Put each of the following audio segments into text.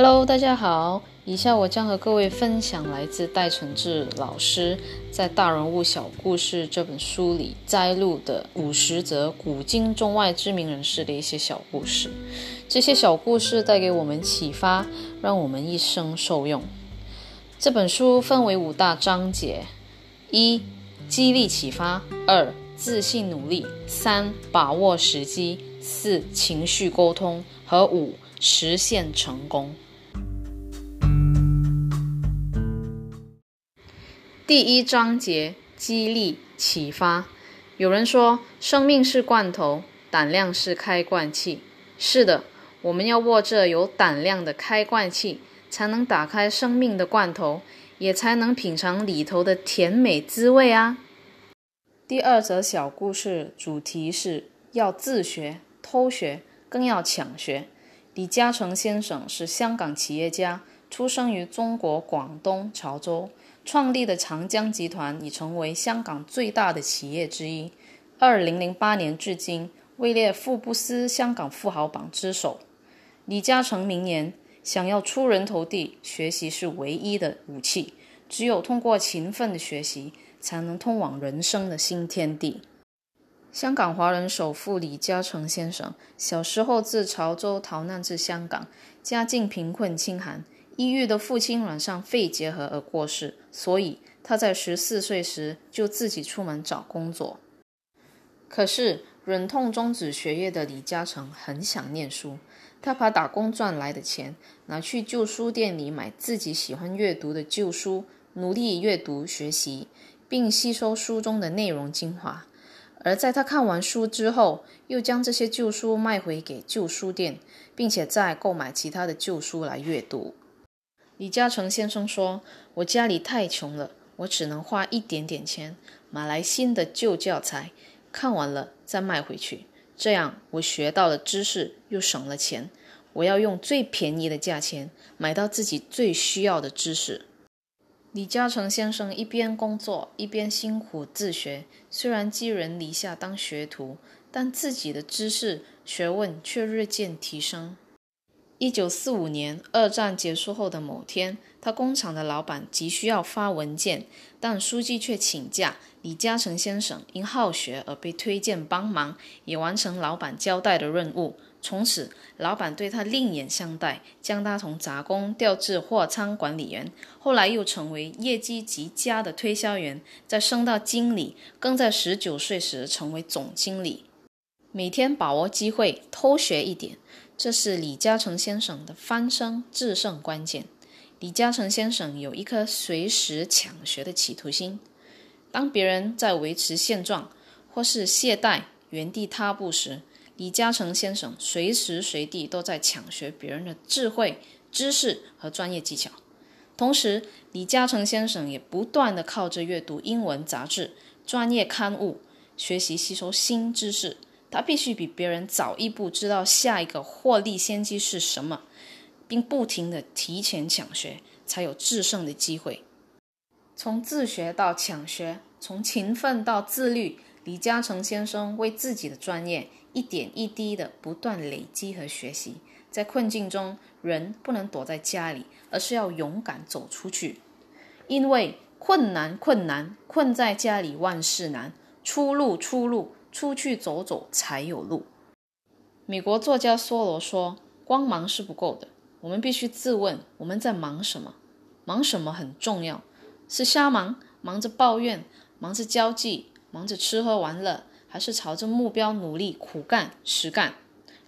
Hello，大家好。以下我将和各位分享来自戴承志老师在《大人物小故事》这本书里摘录的五十则古今中外知名人士的一些小故事。这些小故事带给我们启发，让我们一生受用。这本书分为五大章节：一、激励启发；二、自信努力；三、把握时机；四、情绪沟通；和五、实现成功。第一章节激励启发。有人说，生命是罐头，胆量是开罐器。是的，我们要握着有胆量的开罐器，才能打开生命的罐头，也才能品尝里头的甜美滋味啊。第二则小故事主题是要自学、偷学，更要抢学。李嘉诚先生是香港企业家，出生于中国广东潮州。创立的长江集团已成为香港最大的企业之一。二零零八年至今，位列富布斯香港富豪榜之首。李嘉诚名言：“想要出人头地，学习是唯一的武器。只有通过勤奋的学习，才能通往人生的新天地。”香港华人首富李嘉诚先生小时候自潮州逃难至香港，家境贫困清寒。抑郁的父亲染上肺结核而过世，所以他在十四岁时就自己出门找工作。可是忍痛终止学业的李嘉诚很想念书，他把打工赚来的钱拿去旧书店里买自己喜欢阅读的旧书，努力阅读学习，并吸收书中的内容精华。而在他看完书之后，又将这些旧书卖回给旧书店，并且再购买其他的旧书来阅读。李嘉诚先生说：“我家里太穷了，我只能花一点点钱买来新的旧教材，看完了再卖回去。这样我学到了知识，又省了钱。我要用最便宜的价钱买到自己最需要的知识。”李嘉诚先生一边工作一边辛苦自学，虽然寄人篱下当学徒，但自己的知识学问却日渐提升。一九四五年，二战结束后的某天，他工厂的老板急需要发文件，但书记却请假。李嘉诚先生因好学而被推荐帮忙，也完成老板交代的任务。从此，老板对他另眼相待，将他从杂工调至货仓管理员，后来又成为业绩极佳的推销员，再升到经理，更在十九岁时成为总经理。每天把握机会，偷学一点。这是李嘉诚先生的翻身制胜关键。李嘉诚先生有一颗随时抢学的企图心。当别人在维持现状或是懈怠、原地踏步时，李嘉诚先生随时随地都在抢学别人的智慧、知识和专业技巧。同时，李嘉诚先生也不断的靠着阅读英文杂志、专业刊物，学习吸收新知识。他必须比别人早一步知道下一个获利先机是什么，并不停的提前抢学，才有制胜的机会。从自学到抢学，从勤奋到自律，李嘉诚先生为自己的专业一点一滴的不断累积和学习。在困境中，人不能躲在家里，而是要勇敢走出去。因为困难，困难，困在家里万事难。出路，出路。出去走走才有路。美国作家梭罗说：“光忙是不够的，我们必须自问我们在忙什么。忙什么很重要，是瞎忙，忙着抱怨，忙着交际，忙着吃喝玩乐，还是朝着目标努力苦干实干？”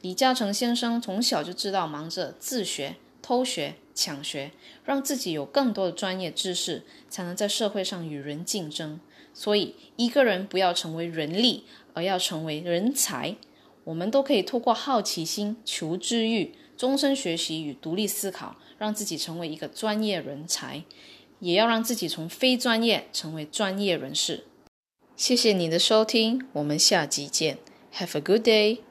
李嘉诚先生从小就知道忙着自学、偷学、抢学，让自己有更多的专业知识，才能在社会上与人竞争。所以，一个人不要成为人力。而要成为人才，我们都可以透过好奇心、求知欲、终身学习与独立思考，让自己成为一个专业人才，也要让自己从非专业成为专业人士。谢谢你的收听，我们下集见。Have a good day.